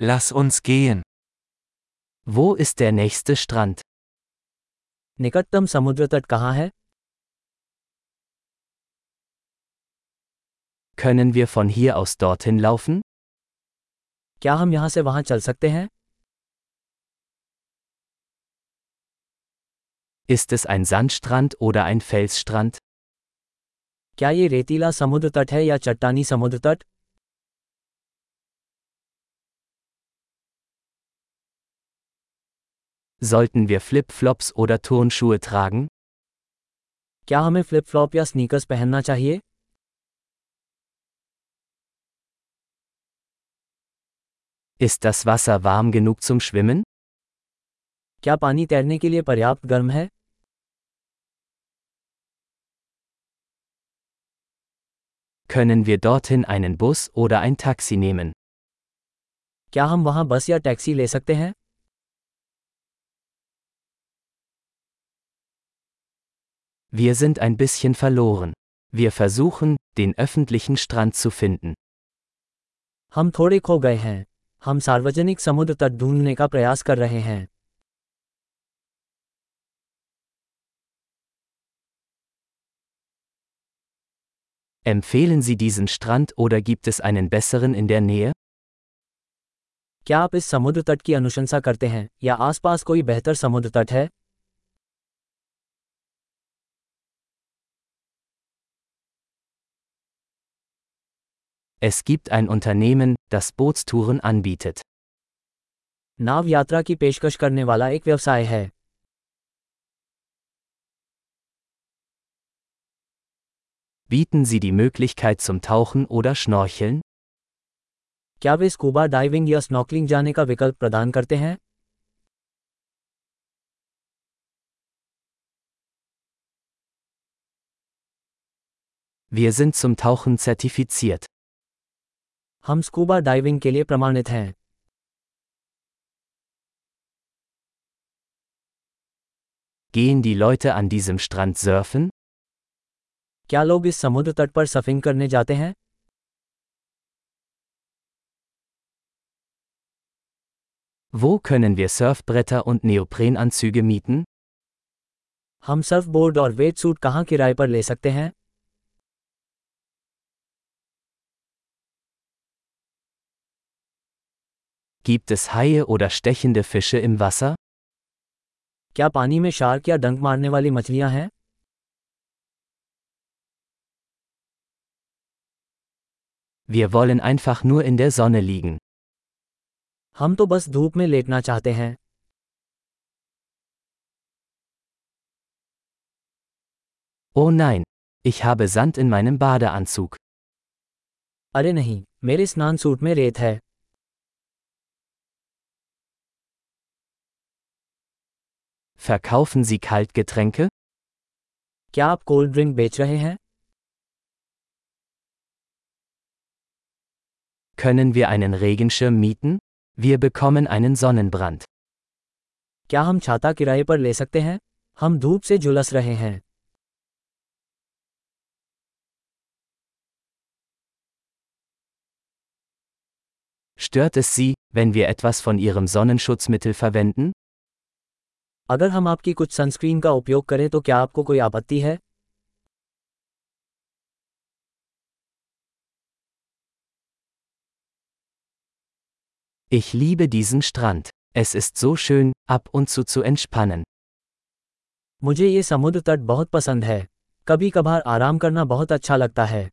Lass uns gehen. Wo ist der nächste Strand? निकटतम समुद्र तट कहाँ है Können wir von hier aus dorthin laufen? क्या हम यहाँ से वहाँ चल सकते हैं Ist es ein Sandstrand oder ein Felsstrand? क्या ये रेतीला समुद्र तट है या चट्टानी समुद्र तट Sollten wir Flipflops oder Turnschuhe tragen? क्या हमें फ्लिप फ्लॉप या स्नीकर्स पहनना चाहिए Ist das Wasser warm genug zum Schwimmen? क्या पानी तैरने के लिए पर्याप्त गर्म है Können wir dorthin einen Bus oder ein Taxi nehmen? क्या हम वहाँ बस या टैक्सी ले सकते हैं Wir sind ein bisschen verloren. Wir versuchen, den öffentlichen Strand zu finden. हम थोड़े खो गए हैं हम सार्वजनिक समुद्र तट ढूंढने का प्रयास कर रहे हैं Empfehlen Sie diesen Strand oder gibt es einen besseren in der Nähe? क्या आप इस समुद्र तट की अनुशंसा करते हैं या आसपास कोई बेहतर समुद्र तट है Es gibt ein Unternehmen, das Bootstouren anbietet. नाव यात्रा की पेशकश करने वाला एक व्यवसाय है Bieten Sie die Möglichkeit zum Tauchen oder Schnorcheln? क्या वे स्कूबा डाइविंग या स्नॉकलिंग जाने का विकल्प प्रदान करते हैं Wir sind zum Tauchen zertifiziert. हम स्कूबा डाइविंग के लिए प्रमाणित हैं Gehen die Leute an diesem Strand surfen? क्या लोग इस समुद्र तट पर सफिंग करने जाते हैं Wo können wir Surfbretter und Neoprenanzüge mieten? हम सर्फबोर्ड और वेट सूट कहाँ किराए पर ले सकते हैं Gibt es Haie oder stechende Fische im Wasser? क्या पानी में शार्क या डंक मारने वाली मछलियां हैं Wir wollen einfach nur in der Sonne liegen. हम तो बस धूप में लेटना चाहते हैं Oh nein, ich habe Sand in meinem Badeanzug. अरे नहीं मेरे स्नान सूट में रेत है Verkaufen Sie Kaltgetränke? क्या आप कोल्ड ड्रिंक बेच रहे हैं Können wir einen Regenschirm mieten? Wir bekommen einen Sonnenbrand. क्या हम छाता किराए पर ले सकते हैं हम धूप से झुलस रहे हैं Stört es Sie, wenn wir etwas von Ihrem Sonnenschutzmittel verwenden? अगर हम आपकी कुछ सनस्क्रीन का उपयोग करें तो क्या आपको कोई आपत्ति है Ich liebe diesen Strand. Es ist so schön, ab und zu zu entspannen. मुझे ये समुद्र तट बहुत पसंद है कभी कभार आराम करना बहुत अच्छा लगता है